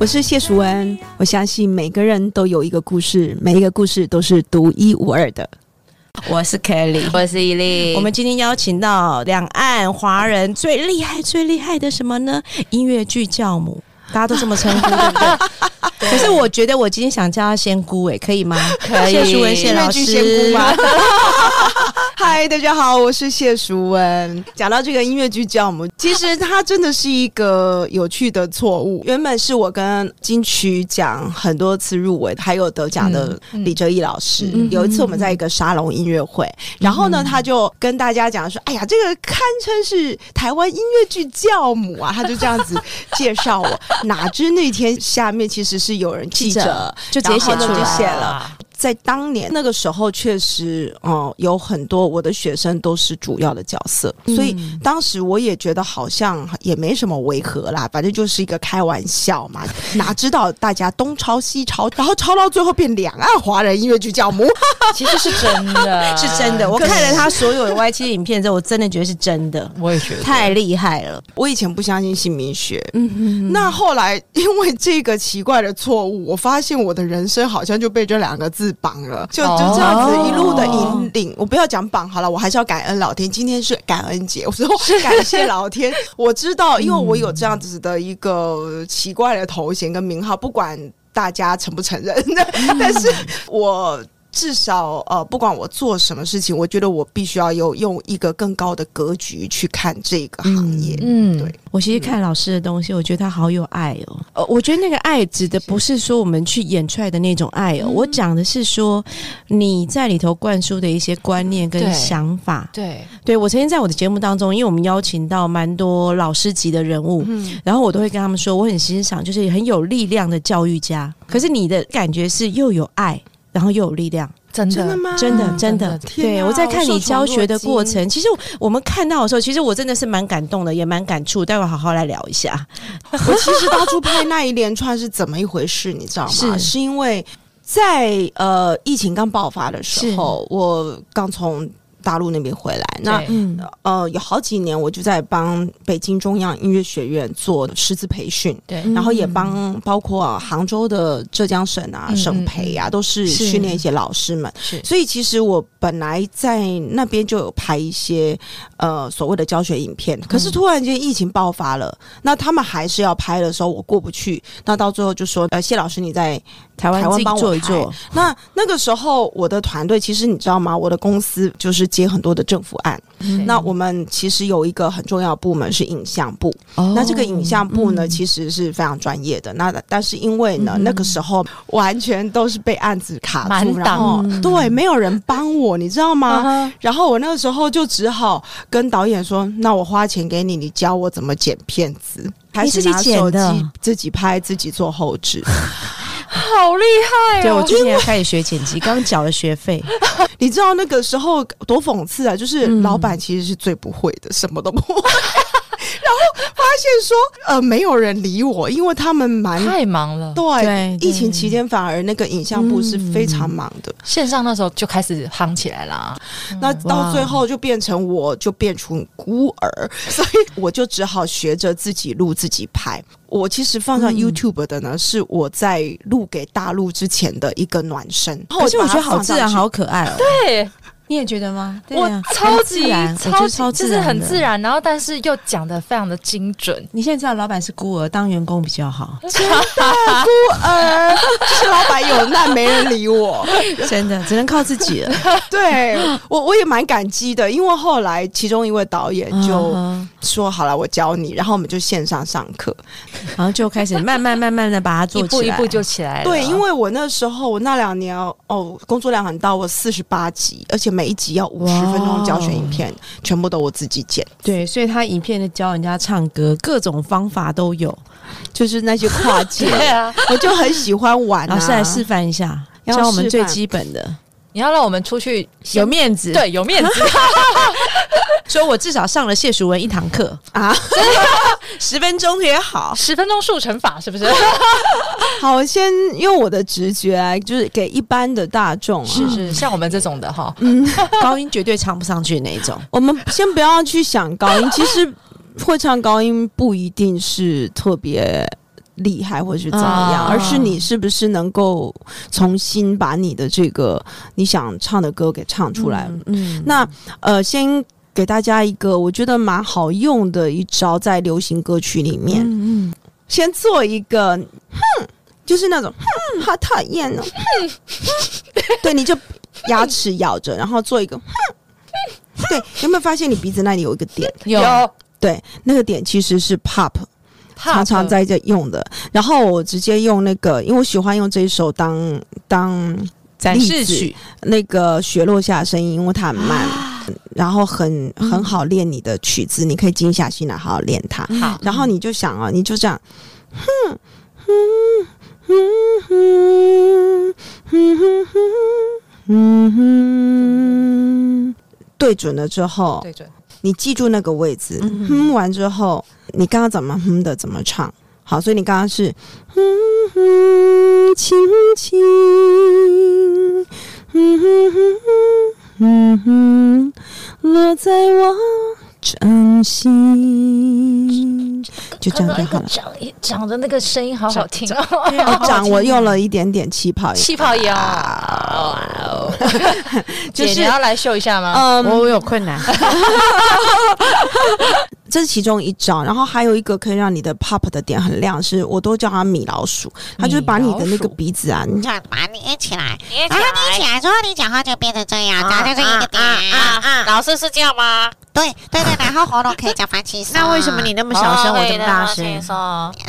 我是谢淑文，我相信每个人都有一个故事，每一个故事都是独一无二的。我是 Kelly，我是伊利，我们今天邀请到两岸华人最厉害、最厉害的什么呢？音乐剧教母，大家都这么称呼，对不 对？可是我觉得我今天想叫他仙姑，哎，可以吗？可以谢淑文谢老师，嗨，大家好，我是谢淑文。讲到这个音乐剧教母，其实它真的是一个有趣的错误。原本是我跟金曲奖很多次入围，还有得奖的李哲毅老师。有一次我们在一个沙龙音乐会，然后呢，他就跟大家讲说：“哎呀，这个堪称是台湾音乐剧教母啊！”他就这样子介绍我。哪知那天下面其实是有人记者就直接写出来了。在当年那个时候，确实，哦、有很多我的学生都是主要的角色，所以当时我也觉得好像也没什么违和啦，反正就是一个开玩笑嘛。哪知道大家东抄西抄，然后抄到最后变两岸华人音乐剧教母，其实是真的，是真的。我看了他 所有的 Y 七影片之后，我真的觉得是真的，我也觉得太厉害了。我以前不相信姓名学，那后来因为这个奇怪的错误，我发现我的人生好像就被这两个字绑了，就就这样子一路的引领。我不要讲绑好了，我还是要感恩老天。今天是感恩节，我说感谢老天。我知道，因为我有这样子的一个奇怪的头衔跟名号，不管大家承不承认，但是我。至少呃，不管我做什么事情，我觉得我必须要有用一个更高的格局去看这个行业。嗯对，我其实看老师的东西，我觉得他好有爱哦。呃，我觉得那个爱指的不是说我们去演出来的那种爱哦，我讲的是说你在里头灌输的一些观念跟想法。对，对我曾经在我的节目当中，因为我们邀请到蛮多老师级的人物，然后我都会跟他们说，我很欣赏就是很有力量的教育家。可是你的感觉是又有爱，然后又有力量。真的真的吗？真的，真的，对我在看你教学的过程，其实我们看到的时候，其实我真的是蛮感动的，也蛮感触。待会好好来聊一下。我其实当初拍那一连串是怎么一回事，你知道吗？是是因为在呃疫情刚爆发的时候，我刚从大陆那边回来，那呃有好几年我就在帮北京中央音乐学院做师资培训。对，然后也帮包括杭州的浙江省啊、嗯省培啊，都是是训练一些老师们。是。所以其实我本来在那边就有拍一些呃所谓的教学影片，可是突然间疫情爆发了，那他们还是要拍的时候，我过不去，那到最后就说呃谢老师你在台湾帮我做一做，那那个时候我的团队其实你知道吗？我的公司就是接很多的政府案，嗯。那我们其实有一个很重要的部门是影像部，哦。那这个影像部呢，嗯。其实是非常专业的。那但是因为呢，那个时候完全都是被案子卡住，满档。然后嗯。对，没有人帮我，你知道吗？嗯。然后我那个时候就只好跟导演说：“那我花钱给你，你教我怎么剪片子。”开始自己拿手剪的。机自己拍，自己做后置。好厉害哦！对我最近也开始学剪辑，刚缴了学费。你知道那个时候多讽刺啊！就是嗯老板其实是最不会的，什么都不会。然后发现说，呃，没有人理我，因为他们蛮太忙了，对疫情期间反而那个影像部是非常忙的。线上那时候就开始夯起来啦。那到最后就变成我就变成孤儿，所以我就只好学着自己录自己拍。我其实放上 YouTube 的呢，是我在录给大陆之前的一个暖身，可是我觉得好自然，好。好可爱哦。对，你也觉得吗？对我啊超自级然，我觉超得超级就是自然的很自。然，然后但是又讲的非常的精准。你现在知道老板是孤儿，当员工比较好，孤儿，就是老板有难没人理我。真的只能靠自己了。对我我也蛮感激的，因为后来其中一位导演就嗯说：“好了，我教你。”然后我们就线上上课。然后就开始慢慢慢慢的把它做一步起来，一步就起来了。对，因为我那时候我那两年哦，工作量很大，我四十八集，而且每一集要五十分钟教学影片，全部都我自己剪。对，所以他影片的教人家唱歌，各种方法都有。就是那些跨界，对啊，我就很喜欢玩、啊。老师来示范一下，教我们最基本的，你要让我们出去有面子。，对有面子，说我至少上了谢淑文一堂课，啊，十分钟也好。十分钟速成法是不是？好，我先用我的直觉来，就是给一般的大众、啊，是是，像我们这种的哈，高音绝对唱不上去那一种。我们先不要去想高音，其实会唱高音不一定是特别厉害或是怎么样，啊而是你是不是能够重新把你的这个你想唱的歌给唱出来。嗯，那呃，先给大家一个我觉得蛮好用的一招，在流行歌曲里面，嗯先做一个哼，就是那种哼，好讨厌哦，哼，对，你就牙齿咬着，然后做一个哼。对，有没有发现你鼻子那里有一个点？有对，那个点其实是 pop 常常在这用的。然后我直接用那个，因为我喜欢用这一首当当展例子示曲，那个雪落下的声音，因为它很慢，然后很很好练你的曲子，你可以静下心来好好练它。好，然后你就想啊，你就这样，哼哼哼哼哼哼哼哼，对准了之后，对准，你记住那个位置，嗯哼完之后，你刚刚怎么哼的怎么唱。好，所以你刚刚是哼哼轻轻，哼哼哼哼哼，落在我掌心，就这样就好了。长长的那个声音好好听长哦，哦，掌我用了一点点气泡，气泡音哦，就是姐你要来秀一下吗？嗯，我有困难。这是其中一招，然后还有一个可以让你的 pop 的点很亮，是我都叫它米老鼠，它就是把你的那个鼻子啊，你这样把它捏起来，然后捏起来之后，你讲话就变成这样，然后就是一个点。老师是这样吗？对对对，然后喉咙可以叫翻气声。那为什么你那么小声，我这么大声？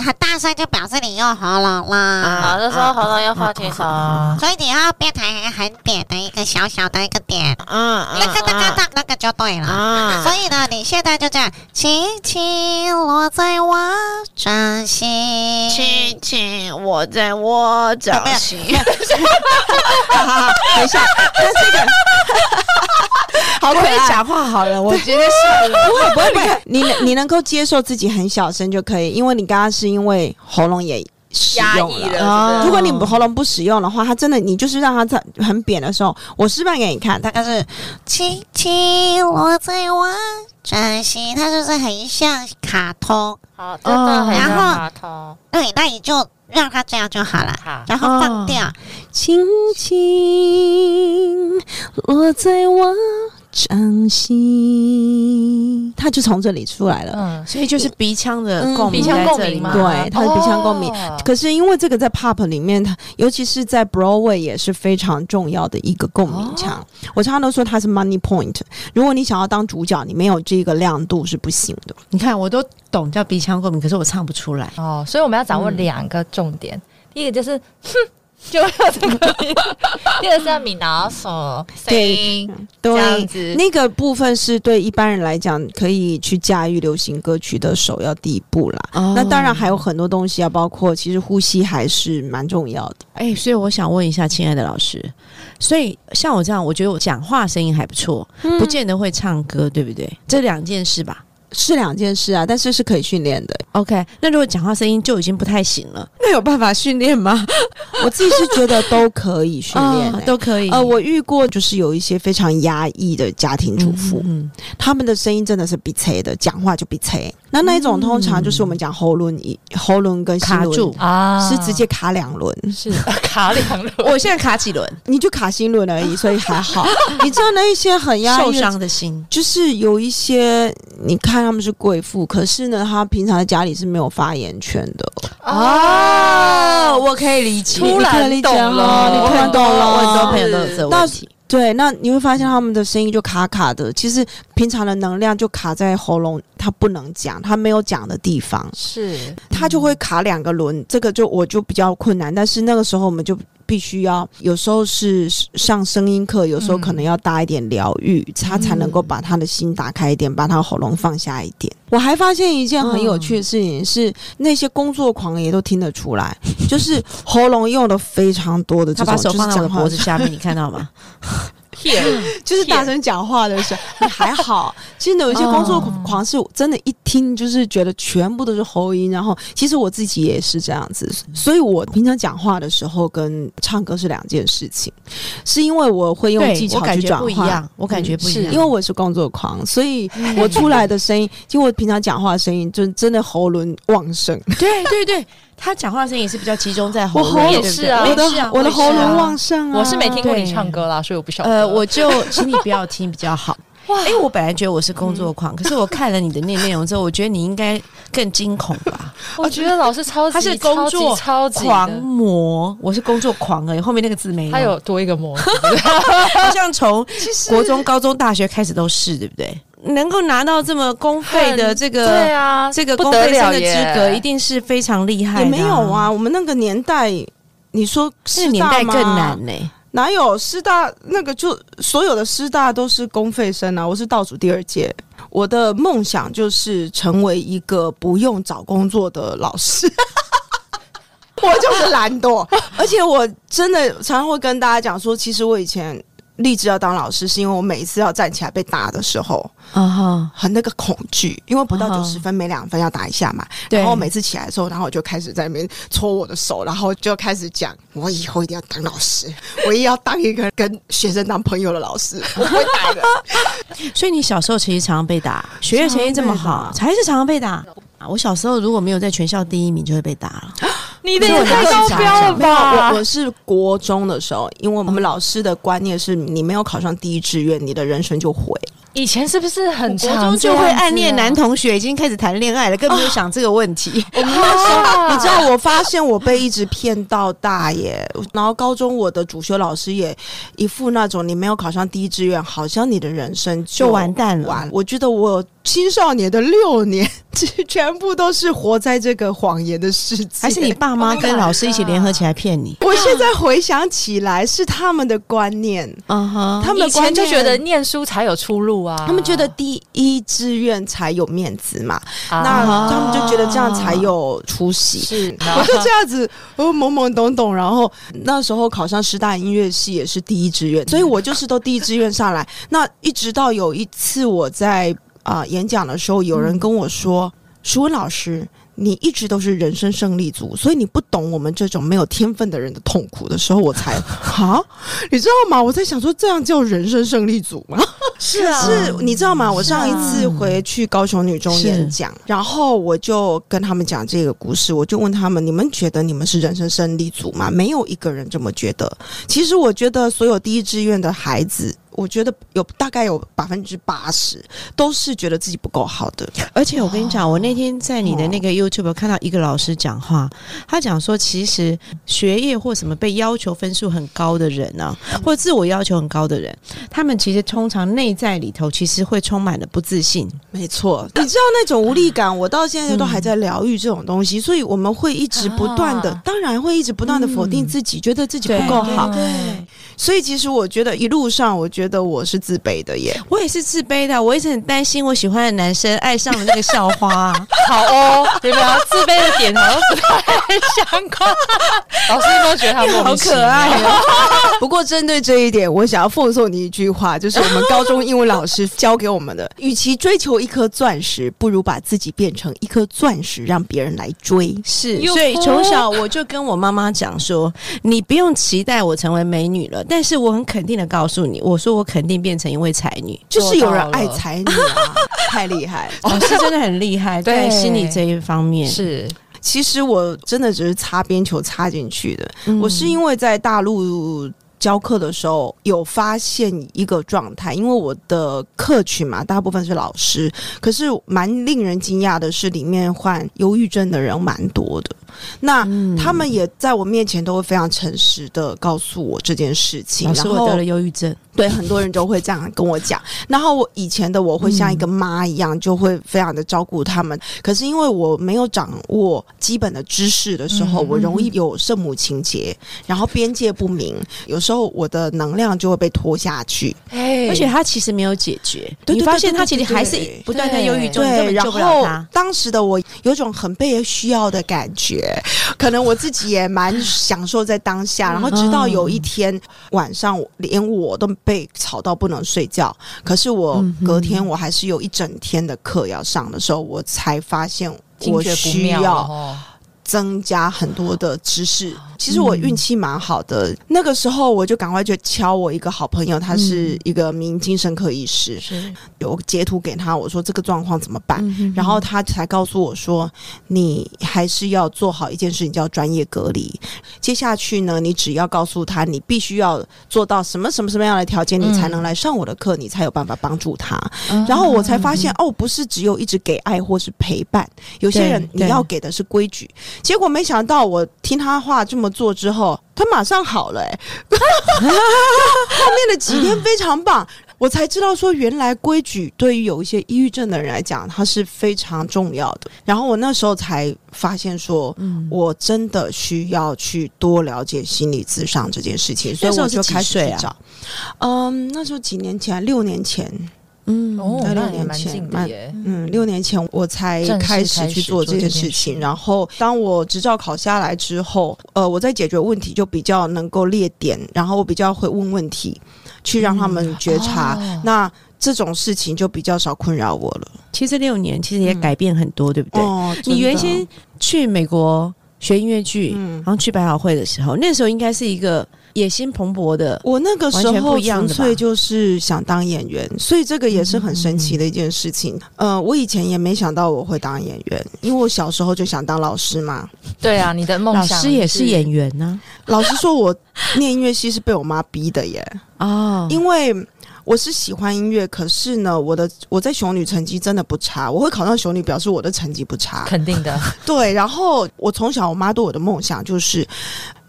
很大声就表示你用喉咙啦？老师说喉咙要放轻松。所以你要变成很点的一个小小的一个点，嗯那个那个那那个就对了。嗯所以呢，你现在就这样，轻轻落在我掌心。轻轻，我在我掌心。哈哈，等一下，那这个好可可以爱。讲话好了，我觉得是不会不会不会，你你能够接受自己很小声就可以，因为你刚刚是因为喉咙也使用压抑了哦如果你喉咙不使用的话，它真的你就是让它在很扁的时候，我示范给你看，大概是轻轻落在我掌心，它就是很像卡通？好，真的很像然后卡通。对，那你就让它这样就好了。好，然后放掉，轻轻落在我掌心，它就从这里出来了。嗯，所以就是鼻腔的嗯共鸣？对它的鼻腔共鸣哦可是因为这个在 pop 里面，它尤其是在 Broadway 也是非常重要的一个共鸣腔。我常常都说它是 money point。如果你想要当主角，你没有这个亮度是不行的。你看，我都懂叫鼻腔共鸣，可是我唱不出来。哦，所以我们要掌握两个重点，第一个就是哼。就会有这个音，第二个是要米老鼠声音，这样对，子。那个部分是对一般人来讲可以去驾驭流行歌曲的首要第一步啦。哦那当然还有很多东西啊，包括其实呼吸还是蛮重要的。哎、所以我想问一下，亲爱的老师，所以像我这样，我觉得我讲话声音还不错，不见得会唱歌，对不对？这两件事吧。是两件事啊，但是是可以训练的。OK，那如果讲话声音就已经不太行了，那有办法训练吗？我自己是觉得都可以训练、都可以。呃，我遇过就是有一些非常压抑的家庭主妇，嗯他们的声音真的是鼻塞的，讲话就鼻塞。那那一种通常就是我们讲喉咙一喉咙跟心轮卡住啊是直接卡两轮，是 卡两轮，我现在卡几轮，你就卡心轮而已，所以还好。你知道那一些很压抑受伤的心。就是有一些，你看他们是贵妇，可是呢，她平常在家里是没有发言权的。哦，我可以理解。突然你可以理解懂了哦你突然懂了我很多朋友都有这个问题。对，那你会发现他们的声音就卡卡的。其实平常的能量就卡在喉咙，他不能讲，他没有讲的地方，是他就会卡两个轮，这个就我就比较困难。但是那个时候我们就必须要，有时候是上声音课，有时候可能要搭一点疗愈，他才能够把他的心打开一点，把他喉咙放下一点。我还发现一件很有趣的事情是，那些工作狂也都听得出来，就是喉咙用的非常多的这种，他把手放在我的脖子下面，你看到吗？就是大声讲话的时候，你还好。其实有一些工作狂是真的，一听就是觉得全部都是喉音。然后，其实我自己也是这样子，所以我平常讲话的时候跟唱歌是两件事情，是因为我会用技巧我感觉去转换不一样。，我感觉不一是样，因为我是工作狂，所以我出来的声音，就我平常讲话的声音，就真的喉咙旺盛。对对对，他讲话的声音也是比较集中在喉咙，我喉对不对也是啊我的我的喉咙旺盛啊！我是没听过你唱歌啦，所以我不晓得。呃，我就请你不要听比较好。哇！因为我本来觉得我是工作狂，可是我看了你的那内容之后，我觉得你应该更惊恐吧？我觉得老师超级他是工作超级超级狂魔，我是工作狂而已，后面那个字没有。他有多一个魔，好像从国中、高中、大学开始都是，对不对？能够拿到这么公费的这个对啊，这个公费生的资格，一定是非常厉害的、也没有啊，，我们那个年代，你说那师个年代大更难呢、哪有师大那个就所有的师大都是公费生啊？我是倒数第二届。我的梦想就是成为一个不用找工作的老师。我就是懒惰，而且我真的常常会跟大家讲说，其实我以前立志要当老师，是因为我每一次要站起来被打的时候，啊哈，很那个恐惧，因为不到啊九十分每两分要打一下嘛。对然后每次起来的时候，然后我就开始在那边搓我的手，然后就开始讲，我以后一定要当老师，我也要当一个跟学生当朋友的老师，我不会打人。所以你小时候其实常常被打，学业成绩这么好，才是常常被打。我小时候如果没有在全校第一名，就会被打了。你的也太高标了，吧？我我是国中的时候，因为我们老师的观念是你没有考上第一志愿，你的人生就毁了。以前是不是很国中就会暗恋男同？学，已经开始谈恋爱了，更没有想这个问题。我们那时候，你知道，我发现我被一直骗到大耶。然后高中我的主修老师也一副那种你没有考上第一志愿，好像你的人生就完蛋了，我觉得我青少年的六年，全部都是活在这个谎言的世界。还是你爸妈跟老师一起联合起来骗你？我现在回想起来，是他们的观念，嗯哼，他们的以前观念就觉得念书才有出路啊，他们觉得第一志愿才有面子嘛，啊那他们就觉得这样才有出息。是，我就这样子，我懵懵懂懂，然后那时候考上师大音乐系也是第一志愿，所以我就是都第一志愿上来。那一直到有一次我在啊、演讲的时候，有人跟我说：“舒文老师。”你一直都是人生胜利组，所以你不懂我们这种没有天分的人的痛苦的时候，我才 啊，你知道吗？我在想说，这样叫人生胜利组吗？是啊 是，你知道吗？我上一次回去高雄女中演讲，然后我就跟他们讲这个故事，我就问他们：你们觉得你们是人生胜利组吗？没有一个人这么觉得。其实我觉得所有第一志愿的孩子。我觉得有大概有百分之八十都是觉得自己不够好的，而且我跟你讲，我那天在你的那个 YouTube 看到一个老师讲话，他讲说，其实学业或什么被要求分数很高的人啊，或者自我要求很高的人，他们其实通常内在里头其实会充满了不自信。没错，你知道那种无力感，我到现在都还在疗愈这种东西，所以我们会一直不断的，啊。当然会一直不断的否定自己，觉得自己不够好。对，所以其实我觉得一路上，我觉得我是自卑的耶。我也是自卑的，我一直很担心我喜欢的男生爱上了那个校花、好哦，你们要自卑的点好像不太相关。老师有没有觉得他莫名其妙好可爱哦 不过针对这一点，我想要奉送你一句话，就是我们高中英文老师教给我们的：与其追求一颗钻石，不如把自己变成一颗钻石，让别人来追。是，所以从小我就跟我妈妈讲说，你不用期待我成为美女了，但是我很肯定的告诉你，我说我肯定变成一位才女。就是有人爱才女啊，太厉害！老师真的很厉害，在心理这一方面是其实我真的只是擦边球擦进去的。嗯我是因为在大陆教课的时候有发现一个状态，因为我的客群嘛，大部分是老师，可是蛮令人惊讶的是，里面患忧郁症的人蛮多的。那嗯。他们也在我面前都会非常诚实的告诉我这件事情，然后我得了忧郁症，对，很多人都会这样跟我讲。然后我以前的我会像一个妈一样，就会非常的照顾他们。可是因为我没有掌握基本的知识的时候，嗯我容易有圣母情节，然后边界不明，有时候我的能量就会被拖下去。哎而且他其实没有解决，对对你发现他其实还是不断在忧郁症，根对，本然后救不了他。当时的我有种很被需要的感觉，可能我自己也蛮 享受在当下。然后直到有一天晚上，连我都被吵到不能睡觉，可是我隔天我还是有一整天的课要上的时候，我才发现我需要哦增加很多的知识。其实我运气蛮好的，那个时候我就赶快就敲我一个好朋友，他是一个名精神科医师，是有截图给他，我说这个状况怎么办？嗯然后他才告诉我说，你还是要做好一件事情，叫专业隔离。接下去呢，你只要告诉他，你必须要做到什么什么什么样的条件，你才能来上我的课，你才有办法帮助他。然后我才发现，哦，不是只有一直给爱或是陪伴，有些人你要给的是规矩。结果没想到，我听他话这么做之后，他马上好了、欸，后面的几天非常棒。我才知道说，原来规矩对于有一些抑郁症的人来讲，它是非常重要的。然后我那时候才发现说，嗯我真的需要去多了解心理咨商这件事情，所以我就开始岁啊去找。嗯，那时候几年前，六年前，嗯哦，在六年前蛮近的耶。嗯，六年前我才开始去做这件事情。事然后，当我执照考下来之后，呃，我在解决问题就比较能够列点，然后我比较会问问题，去让他们觉察。哦那这种事情就比较少困扰我了。其实六年其实也改变很多，对不对？哦，你原先去美国学音乐剧，嗯然后去百老汇的时候，那时候应该是一个野心蓬勃的。我那个时候纯粹就是想当演员，所以这个也是很神奇的一件事情。呃，我以前也没想到我会当演员，因为我小时候就想当老师嘛。对啊，你的梦想老师也是演员呢、老实说，我念音乐系是被我妈逼的耶。哦，因为我是喜欢音乐，可是呢，我的我在雄女成绩真的不差，我会考上雄女，表示我的成绩不差。肯定的，对，然后我从小我妈对我的梦想就是。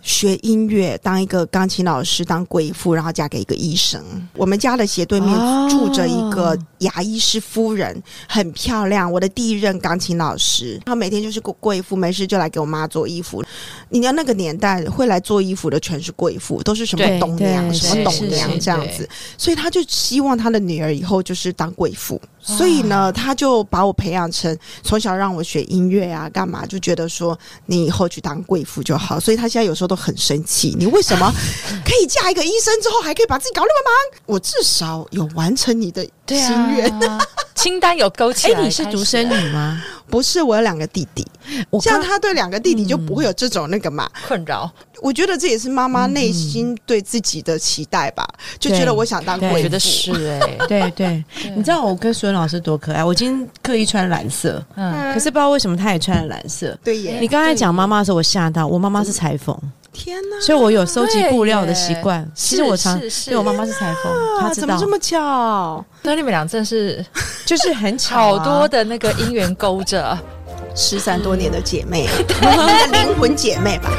学音乐，当一个钢琴老师，当贵妇，然后嫁给一个医生。我们家的斜对面哦住着一个牙医师夫人，很漂亮。我的第一任钢琴老师，她每天就是个贵妇，没事就来给我妈做衣服。你要那个年代会来做衣服的全是贵妇，都是什么对董娘、什么董娘这样子。所以她就希望她的女儿以后就是当贵妇，啊所以呢，他就把我培养成从小让我学音乐啊，干嘛就觉得说你以后去当贵妇就好。所以他现在有时候都很生气，你为什么 可以嫁一个医生之后还可以把自己搞那么忙？我至少有完成你的心愿。啊，清单有勾起来 哎、来。你是独生女吗？不是，我有两个弟弟，我刚像他对两个弟弟就不会有这种那个嘛。困扰，我觉得这也是妈妈内心对自己的期待吧，就觉得我想当贵妇。我觉得是哎，对对，你知道我跟孙老师多可爱？我今天刻意穿蓝色，嗯，可是不知道为什么他也穿了蓝色。对耶，你刚才讲妈妈的时候，我吓到，我妈妈是裁缝，天哪！所以我有收集布料的习惯。其实我常对我妈妈是裁缝，她啊，知道怎么这，么巧？那你们俩真是 就是很巧啊好多的那个姻缘勾着，失散多年的姐妹，灵魂姐妹吧。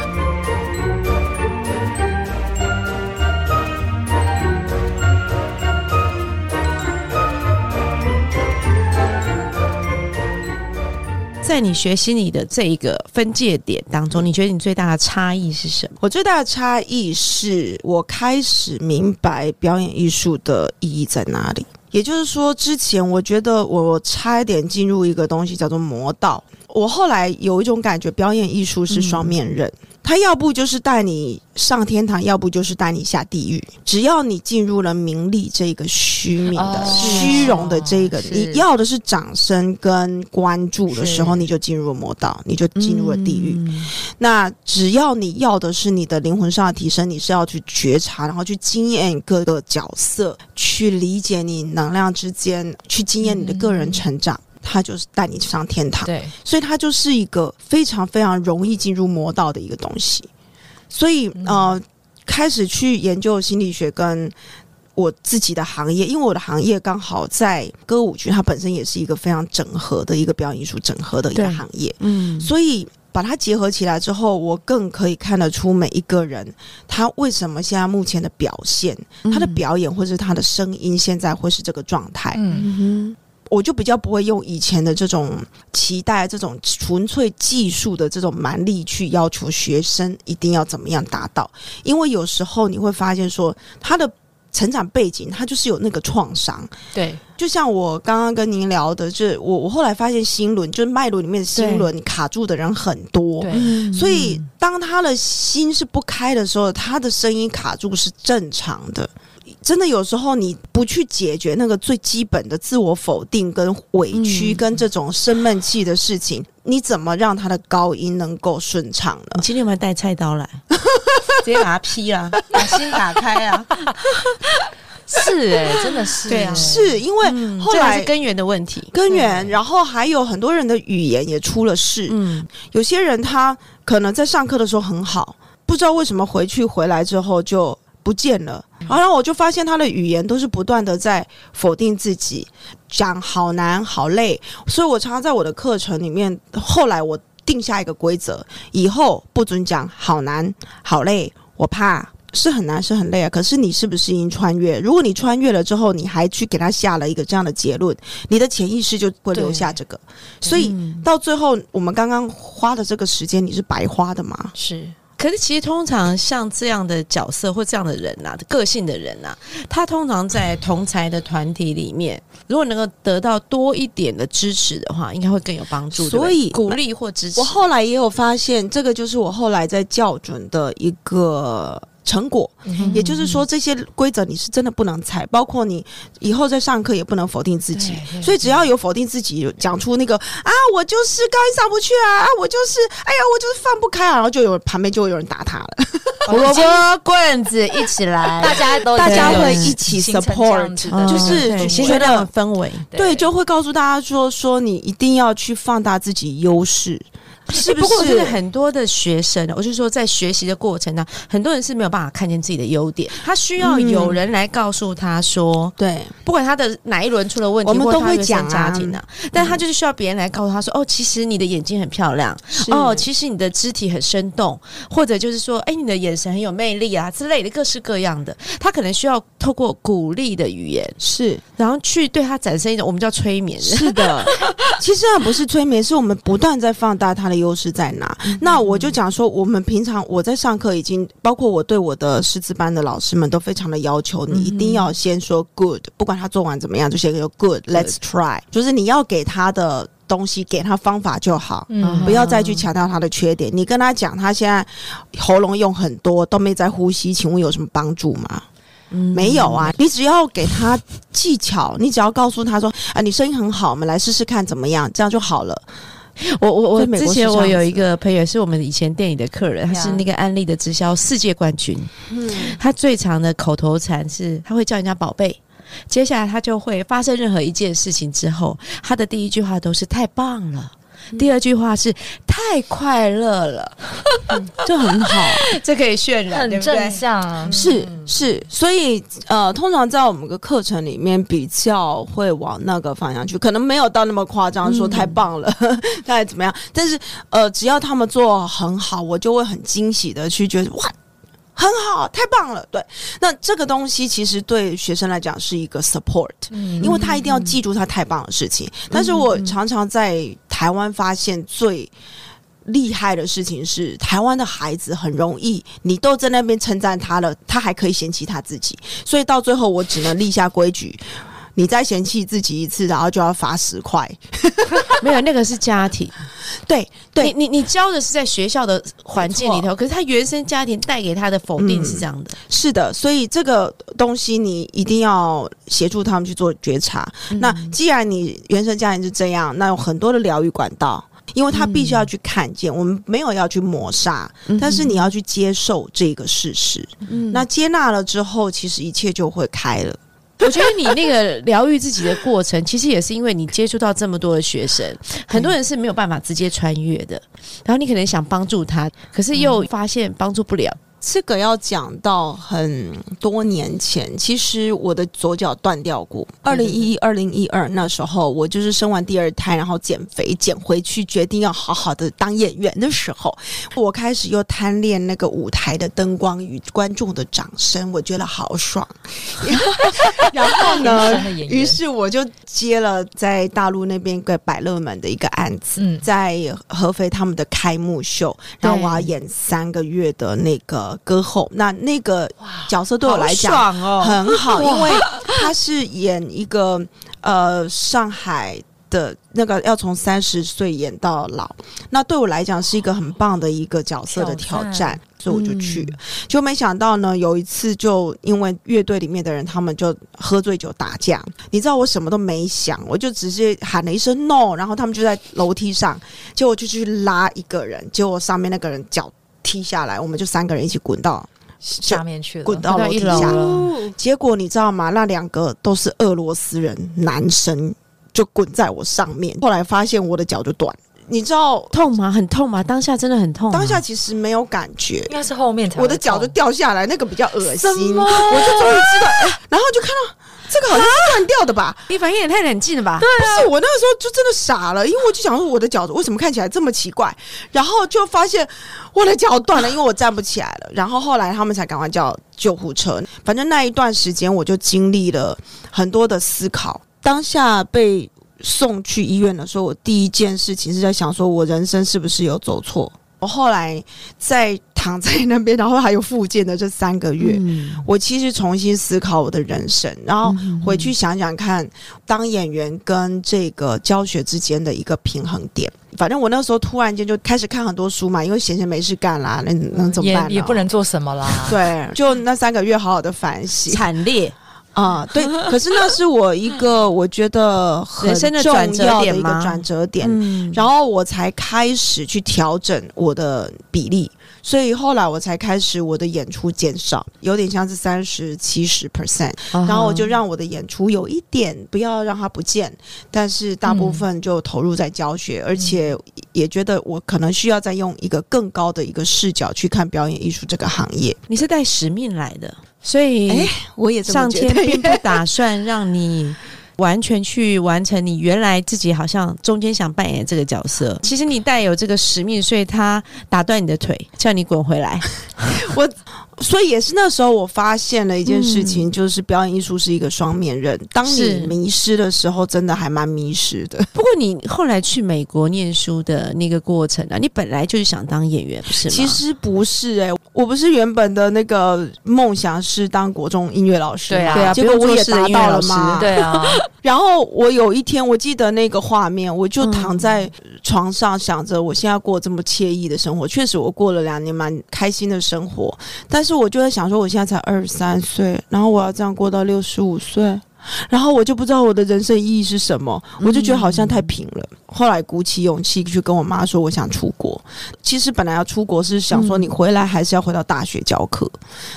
在你学心理的这一个分界点当中，你觉得你最大的差异是什么？我最大的差异是我开始明白表演艺术的意义在哪里。也就是说，之前我觉得我差一点进入一个东西叫做魔道。我后来有一种感觉，表演艺术是双面刃，它要不就是带你上天堂，要不就是带你下地狱。只要你进入了名利这个虚名的、哦虚荣的这个，你要的是掌声跟关注的时候，你就进入了魔道，你就进入了地狱。嗯那只要你要的是你的灵魂上的提升，你是要去觉察，然后去经验各个角色，去理解你能量之间，去经验你的个人成长。它就是带你上天堂，对，所以它就是一个非常非常容易进入魔道的一个东西。所以呃，开始去研究心理学跟。我自己的行业，因为我的行业刚好在歌舞剧，它本身也是一个非常整合的一个表演艺术整合的一个行业，嗯，所以把它结合起来之后，我更可以看得出每一个人他为什么现在目前的表现，他的表演或是他的声音现在会是这个状态。嗯，嗯我就比较不会用以前的这种期待、这种纯粹技术的这种蛮力去要求学生一定要怎么样达到，因为有时候你会发现说他的。成长背景，他就是有那个创伤，对，就像我刚刚跟您聊的，就是我我后来发现心轮就是脉轮里面的心轮卡住的人很多，对。嗯所以当他的心是不开的时候，他的声音卡住是正常的。真的有时候你不去解决那个最基本的自我否定、跟委屈、嗯跟这种生闷气的事情，你怎么让他的高音能够顺畅呢你？今天有没有带菜刀来？直接把它劈啊，把心打开啊！是哎，真的是对啊是因为嗯后来根源的问题。根源，然后还有很多人的语言也出了事。嗯，有些人他可能在上课的时候很好，不知道为什么回去回来之后就不见了。然后我就发现他的语言都是不断的在否定自己，讲好难好累。所以我常常在我的课程里面，后来我定下一个规则，以后不准讲好难好累，我怕。是很难，是很累啊。可是你是不是已经穿越？如果你穿越了之后，你还去给他下了一个这样的结论，你的潜意识就会留下这个。所以嗯到最后，我们刚刚花的这个时间，你是白花的吗？是可是其实通常像这样的角色或这样的人呐、个性的人呐、他通常在同才的团体里面，如果能够得到多一点的支持的话，应该会更有帮助。所以鼓励或支持，我后来也有发现，这个就是我后来在校准的一个成果。也就是说，这些规则你是真的不能踩，包括你以后在上课也不能否定自己。所以只要有否定自己，讲出那个啊，我就是高音上不去啊，啊，我就是，哎呀，我就是放不开啊，然后就有旁边就会有人打他了，胡萝卜棍子一起来，大家都大家会一起 support，就是对觉得形成那种氛围。对，就会告诉大家说，说你一定要去放大自己优势，是不不过真是的？很多的学生，我就说在学习的过程呢，很多人是没有办法看见自己的优点，他需要有人来告诉他说，对，不管他的哪一轮出了问题，我们都会讲啊。家庭啊，但他就是需要别人来告诉他说，哦，其实你的眼睛很漂亮，哦，其实你的肢体很生动，或者就是说，哎，你的眼神很有魅力啊之类的，各式各样的，他可能需要透过鼓励的语言，是。然后去对他展示一种我们叫催眠，是的，其实啊不是催眠，是我们不断在放大他的优势在哪。那我就讲说，我们平常我在上课已经，包括我对我的师资班的老师们都非常的要求，你一定要先说 good，不管他做完怎么样，就先说 good，let's try，就是你要给他的东西，给他方法就好。嗯不要再去强调他的缺点。你跟他讲，他现在喉咙用很多，都没在呼吸，请问有什么帮助吗？没有啊，你只要给他技巧，你只要告诉他说啊，你声音很好，我们来试试看怎么样，这样就好了。我我我之前我有一个朋友是我们以前店里的客人，他是那个安利的直销世界冠军。嗯，他最长的口头禅是他会叫人家宝贝。接下来他就会发生任何一件事情之后，他的第一句话都是太棒了。第二句话是太快乐了，这很好。这可以渲染，很正向啊，是是，所以呃，通常在我们的课程里面比较会往那个方向去，可能没有到那么夸张，说太棒了，大概怎么样。但是呃，只要他们做很好，我就会很惊喜的去觉得哇。很好，太棒了！对，那这个东西其实对学生来讲是一个 support，因为他一定要记住他太棒的事情。但是我常常在台湾发现最厉害的事情是，台湾的孩子很容易，你都在那边称赞他了，他还可以嫌弃他自己，所以到最后我只能立下规矩。你再嫌弃自己一次，然后就要罚十块。没有那个是家庭，对对，你你你教的是在学校的环境里头，可是他原生家庭带给他的否定是这样的，是的，所以这个东西你一定要协助他们去做觉察。那既然你原生家庭是这样，那有很多的疗愈管道。因为他必须要去看见，我们没有要去抹杀，但是你要去接受这个事实。嗯那接纳了之后，其实一切就会开了。我觉得你那个疗愈自己的过程，其实也是因为你接触到这么多的学生，很多人是没有办法直接穿越的。然后你可能想帮助他，可是又发现帮助不了。这个要讲到很多年前，其实我的左脚断掉过。二零一一、二零一二那时候，我就是生完第二胎，然后减肥减回去，决定要好好的当演员的时候，我开始又贪恋那个舞台的灯光与观众的掌声，我觉得好爽。然后呢于是我就接了在大陆那边一个百乐门的一个案子，嗯在合肥他们的开幕秀，然后我要演三个月的那个歌后，那那个角色对我来讲很好，因为他是演一个呃上海。的那个要从三十岁演到老，那对我来讲是一个很棒的一个角色的挑战所以我就去。了。就没想到呢，有一次就因为乐队里面的人他们就喝醉酒打架，你知道我什么都没想，我就直接喊了一声 no，然后他们就在楼梯上，结果我就去拉一个人，结果上面那个人脚踢下来，我们就三个人一起滚到下面去了，滚到楼梯下。了，结果你知道吗？那两个都是俄罗斯人，男生就滚在我上面。后来发现我的脚就断，你知道，痛吗？很痛吗？当下真的很痛吗。当下其实没有感觉应。该是后面才我的脚就掉下来，那个比较恶心，我就终于知道，哎然后就看到这个好像是断掉的吧？你反应也太冷静了吧对？不是，我那个时候就真的傻了，因为我就想说我的脚为什么看起来这么奇怪，然后就发现我的脚断了，因为我站不起来了。然后后来他们才赶快叫救护车。反正那一段时间我就经历了很多的思考。当下被送去医院的时候，我第一件事情是在想说，我人生是不是有走错？我后来在 躺在那边，然后还有复健的这三个月，嗯我其实重新思考我的人生，然后回去想想看，当演员跟这个教学之间的一个平衡点。反正我那时候突然间就开始看很多书嘛，因为闲闲没事干啦，那能怎么办呢？也不能做什么啦。对，就那三个月好好的反省惨烈，啊、对。可是那是我一个我觉得很重要的一个转折点，嗯，然后我才开始去调整我的比例，所以后来我才开始我的演出减少，有点像是三十七十 percent，然然后我就让我的演出有一点不要让它不见，但是大部分就投入在教学，而且也觉得我可能需要再用一个更高的一个视角去看表演艺术这个行业。你是带使命来的，所以哎我也上天并不打算让你。完全去完成你原来自己好像中间想扮演的这个角色，其实你带有这个使命，所以他打断你的腿，叫你滚回来。所以也是那时候我发现了一件事情，就是表演艺术是一个双面刃。当你迷失的时候，真的还蛮迷失的。不过你后来去美国念书的那个过程啊，你本来就是想当演员，不是吗？其实不是哎、我不是原本的那个梦想是当国中音乐老师对啊吗对啊结果我也达到了嘛。对啊，然后我有一天，我记得那个画面，我就躺在床上想着，我现在过这么惬意的生活。确实，我过了两年蛮开心的生活，但是我就在想说，我现在才二十三岁，然后我要这样过到六十五岁。然后我就不知道我的人生意义是什么，我就觉得好像太平了。后来鼓起勇气去跟我妈说，我想出国。其实本来要出国是想说，你回来还是要回到大学教课。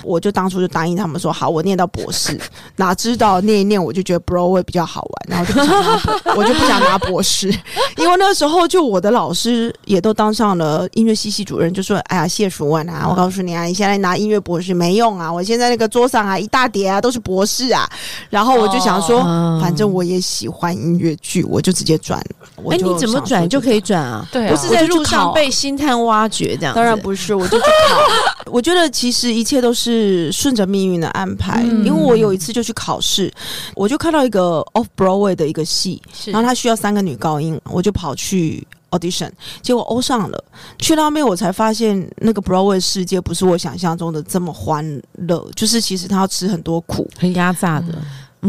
我就当初就答应他们说，好，我念到博士。哪知道念一念，我就觉得 Broadway 比较好玩，然后就不想拿博，我就不想拿博士，因为那时候就我的老师也都当上了音乐系系主任，就说：“哎呀，谢淑文啊，我告诉你啊，你现在拿音乐博士没用啊，我现在那个桌上啊一大叠啊都是博士啊。”然后我就想说，哦反正我也喜欢音乐剧，我就直接转。我哎，就你怎么转就可以转啊？对啊不是在路上被星探挖掘这样？当然不是，我就去考。我觉得其实一切都是顺着命运的安排，嗯因为我有一次就去考试，我就看到一个 Off Broadway 的一个戏，然后他需要三个女高音，我就跑去 audition，结果欧上了。去到那边我才发现，那个 Broadway 世界不是我想象中的这么欢乐，就是其实他要吃很多苦。很压榨的，嗯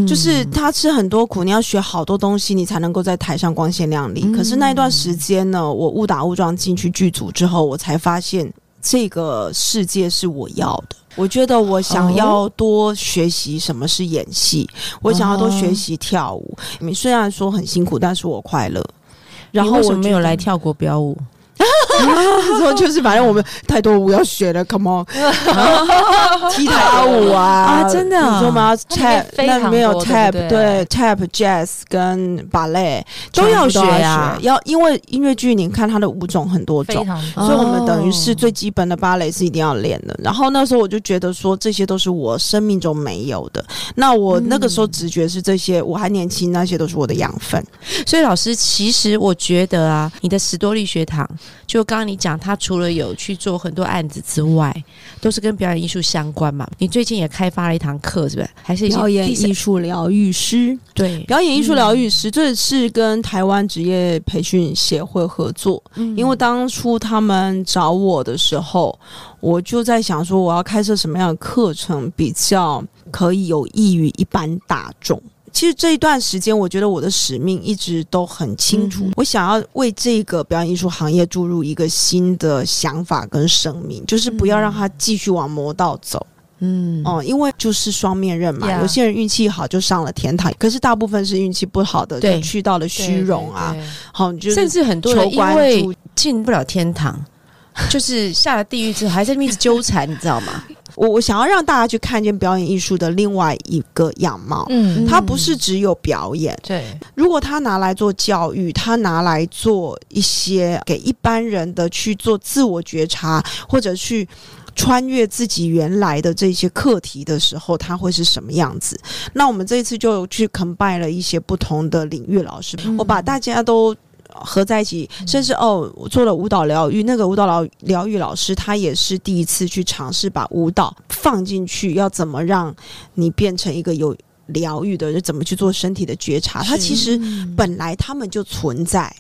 就是他吃很多苦，你要学好多东西，你才能够在台上光鲜亮丽。嗯可是那一段时间呢，我误打误撞进去剧组之后，我才发现这个世界是我要的。我觉得我想要多学习什么是演戏，我想要多学习跳舞。你虽然说很辛苦，但是我快乐。然后我没有来跳国标舞？那时候就是反正我们太多舞要学了，come on，踢踏舞啊啊真的啊你说吗？tap 那里面有 tap 对 tap jazz 跟 ballet 都要学啊要因为音乐剧你看它的舞种很多种。非常哦所以，我们等于是最基本的芭蕾是一定要练的。然后那时候我就觉得说，这些都是我生命中没有的。那我那个时候直觉是这些，我还年轻，那些都是我的养分。所以老师，其实我觉得啊，你的史多利学堂，就刚刚你讲，他除了有去做很多案子之外，都是跟表演艺术相关嘛。你最近也开发了一堂课，是不是？还是表演艺术疗愈师，对，表演艺术疗愈师，这是跟台湾职业培训协会合作。因为当初他们找我的时候，我就在想说，我要开设什么样的课程比较可以有益于一般大众。其实这一段时间，我觉得我的使命一直都很清楚，嗯我想要为这个表演艺术行业注入一个新的想法跟生命，就是不要让它继续往魔道走。嗯哦、因为就是双面刃嘛有些人运气好就上了天堂，可是大部分是运气不好的，就去到了虚荣啊。好，你就甚至很多人因为。进不了天堂，就是下了地狱之后还在那边一直纠缠，你知道吗？我我想要让大家去看见表演艺术的另外一个样貌。嗯，它不是只有表演，对，如果他拿来做教育，他拿来做一些给一般人的去做自我觉察，或者去穿越自己原来的这些课题的时候，他会是什么样子？那我们这一次就去 combine 了一些不同的领域老师，我把大家都。合在一起，甚至哦，我做了舞蹈疗愈，那个舞蹈疗疗愈老师，他也是第一次去尝试把舞蹈放进去，要怎么让你变成一个有疗愈的人，怎么去做身体的觉察？他其实本来他们就存在，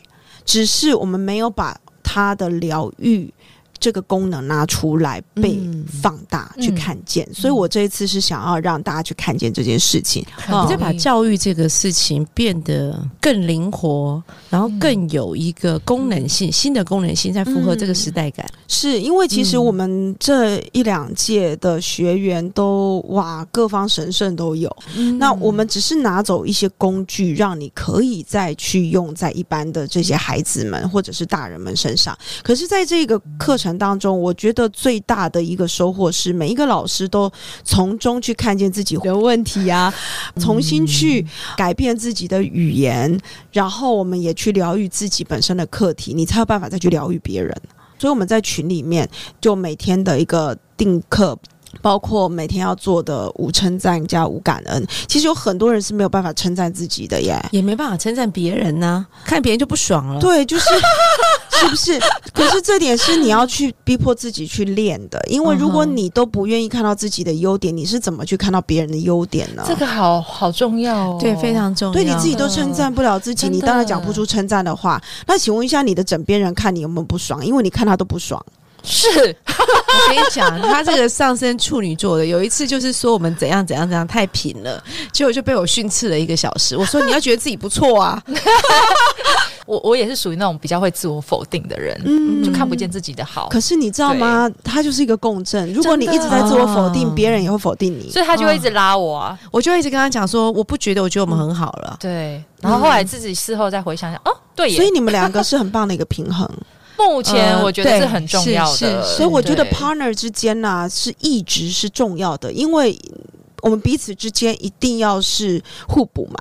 只是我们没有把他的疗愈这个功能拿出来被嗯放大、去看见。所以我这一次是想要让大家去看见这件事情。你再把教育这个事情变得更灵活，然后更有一个功能性、新的功能性，在符合这个时代感。是因为其实嗯我们这一两届的学员都哇，各方神圣都有。那我们只是拿走一些工具，让你可以再去用在一般的这些孩子们或者是大人们身上。可是，在这个课程当中，我觉得最大的一个收获是，每一个老师都从中去看见自己的问题啊，重新去改变自己的语言，然后我们也去疗愈自己本身的课题，你才有办法再去疗愈别人。所以我们在群里面就每天的一个定课。包括每天要做的无称赞加无感恩，其实有很多人是没有办法称赞自己的耶。也没办法称赞别人呢、看别人就不爽了。对，就是 是不是？可是这点是你要去逼迫自己去练的，因为如果你都不愿意看到自己的优点，你是怎么去看到别人的优点呢？这个好好重要哦，对，非常重要。对你自己都称赞不了自己，你当然讲不出称赞的话。那请问一下，你的枕边人看你有没有不爽？因为你看他都不爽。是我跟你讲，他这个上升处女座的，有一次就是说我们怎样怎样怎样太平了，结果就被我训斥了一个小时。我说你要觉得自己不错啊，我我也是属于那种比较会自我否定的人，嗯就看不见自己的好，可是你知道吗？他就是一个共振。如果你一直在自我否定，啊别人也会否定你。所以他就会一直拉我啊。我就一直跟他讲说，我不觉得，我觉得我们很好了。对，然后后来自己事后再回想想，哦，对耶，所以你们两个是很棒的一个平衡。目前呃我觉得是很重要是的，是所以我觉得 partner 之间呢、是一直是重要的，因为我们彼此之间一定要是互补嘛。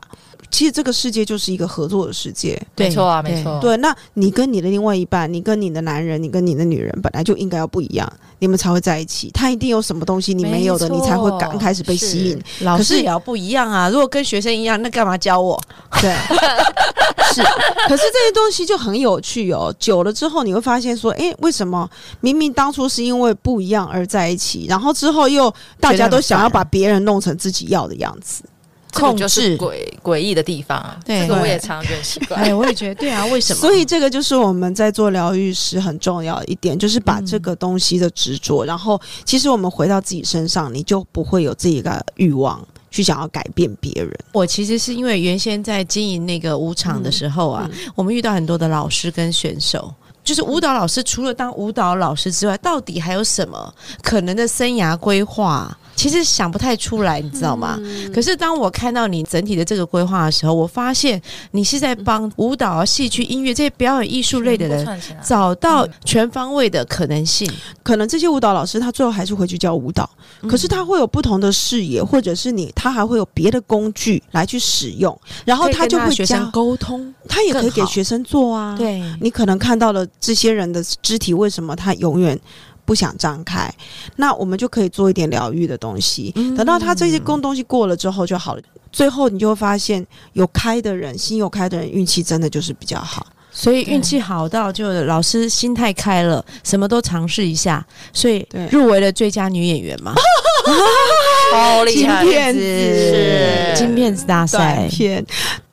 其实这个世界就是一个合作的世界。没错啊，没错，对，那你跟你的另外一半，你跟你的男人，你跟你的女人，本来就应该要不一样，你们才会在一起。他一定有什么东西你没有的，你才会刚开始被吸引。可是老师也要不一样啊！如果跟学生一样，那干嘛教我？对，是。可是这些东西就很有趣哦。久了之后，你会发现说，诶，为什么明明当初是因为不一样而在一起，然后之后又大家都想要把别人弄成自己要的样子？这就控制是诡诡异的地方，对这个我也常常觉得很奇怪。哎，我也觉得对啊，为什么？所以这个就是我们在做疗愈时很重要的一点，就是把这个东西的执着，然后其实我们回到自己身上，你就不会有这一个欲望去想要改变别人。我其实是因为原先在经营那个舞场的时候啊，我们遇到很多的老师跟选手。就是舞蹈老师，除了当舞蹈老师之外，到底还有什么可能的生涯规划？其其实想不太出来，你知道吗？可是当我看到你整体的这个规划的时候，我发现你是在帮舞蹈、啊戏剧、音乐这些表演艺术类的人找到全方位的可能性。可能这些舞蹈老师他最后还是回去教舞蹈，可是他会有不同的视野，或者是你他还会有别的工具来去使用，然后他就会教学生，沟通，他也可以给学生做啊。，对，你可能看到了这些人的肢体为什么他永远。不想张开，那我们就可以做一点疗愈的东西。等到他这些工东西过了之后就好了。最后你就会发现，有开的人，心有开的人，运气真的就是比较好。所以运气好到就老师心态开了，什么都尝试一下，所以入围了最佳女演员嘛，好厉害，金片子是金片子大赛。片。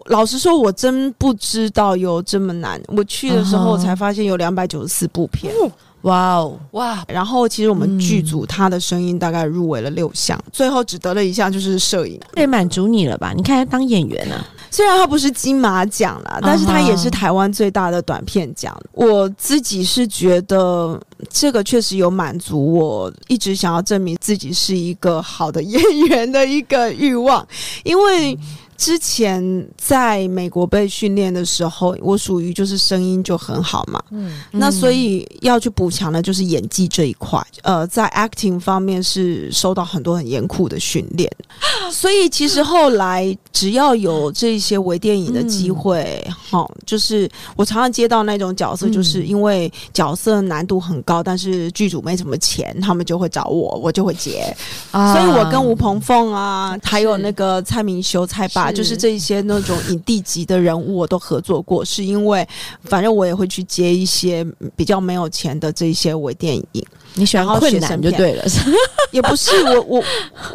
老实说，我真不知道有这么难。我去的时候，才发现有两百九十四部片。哇哦，哇，然后，其实我们嗯剧组他的声音大概入围了六项，最后只得了一项就是摄影。这也满足你了吧？你看他当演员啊，虽然他不是金马奖啦，但是他也是台湾最大的短片奖。我自己是觉得这个确实有满足我一直想要证明自己是一个好的演员的一个欲望，因为。之前在美国被训练的时候，我属于就是声音就很好嘛，嗯，那所以要去补强的就是演技这一块。呃，在 acting 方面是受到很多很严酷的训练，所以其实后来只要有这些微电影的机会，哈、就是我常常接到那种角色，就是因为角色难度很高，但是剧组没什么钱，他们就会找我，我就会接。啊。所以我跟吴鹏凤啊，还有那个蔡明修、蔡爸，是就是这一些那种影帝级的人物，我都合作过。是因为反正我也会去接一些比较没有钱的这一些微电影，你喜欢困难就对了，也不是我我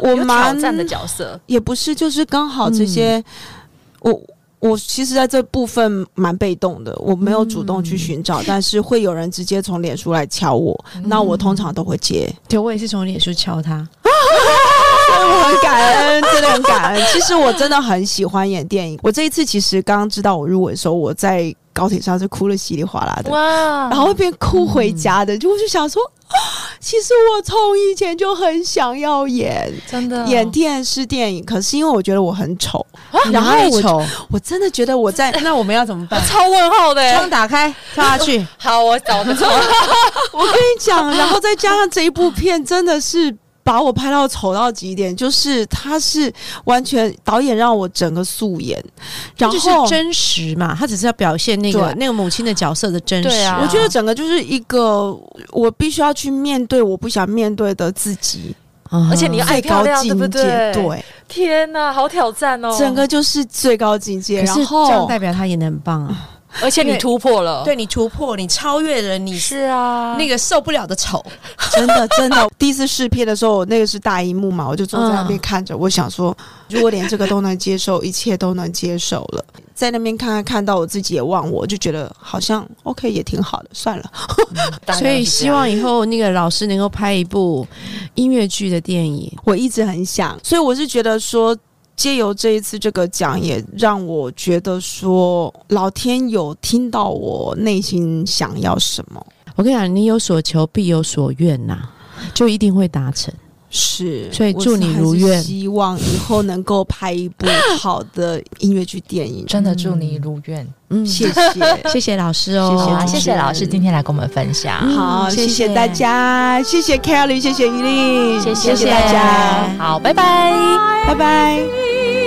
我蛮 挑蛮战的角色，也不是，就是刚好这些、我。我其实在这部分蛮被动的，我没有主动去寻找，但是会有人直接从脸书来敲我，那我通常都会接。对我也是从脸书敲他，很感恩。其实我真的很喜欢演电影。我这一次其实刚刚知道我入围的时候，我在高铁上是哭了稀里哗啦的，哇，然后边哭回家的。就我就想说，啊其实我从以前就很想要演真的演电视电影，可是因为我觉得我很丑，然然后我丑，我真的觉得我在。那我们要怎么办？超问号的耶，窗打开，跳下去。好，我找个错，我跟你讲，然后再加上这一部片，真的是。把我拍到丑到极点，就是他是完全导演让我整个素颜，然后就是真实嘛，他只是要表现那个那个母亲的角色的真实。对啊我觉得整个就是一个我必须要去面对我不想面对的自己，嗯而且你要爱最高漂亮，对境不界。对？对，天哪，好挑战哦！整个就是最高境界。然后这样代表他演的很棒啊！而且你突破了，对你突破，你超越了你是啊，那个受不了的丑。真的真的，第一次试片的时候，那个是大荧幕嘛，我就坐在那边嗯看着，我想说，如果连这个都能接受，一切都能接受了，在那边看看看到我自己也忘我，就觉得好像 OK 也挺好的，算了。所以希望以后那个老师能够拍一部音乐剧的电影。我一直很想，所以我是觉得说，借由这一次这个奖，也让我觉得说，老天有听到我内心想要什么。我跟你讲，你有所求必有所愿呐、就一定会达成。是，所以祝你如愿。希望以后能够拍一部 好的音乐剧电影。真的祝你如愿。嗯，谢谢，谢谢老师哦，好啊，谢谢谢老师今天来跟我们分享，好，谢谢。谢谢大家，谢谢 Kelly，谢谢于丽，谢谢大家，好，拜拜。拜拜。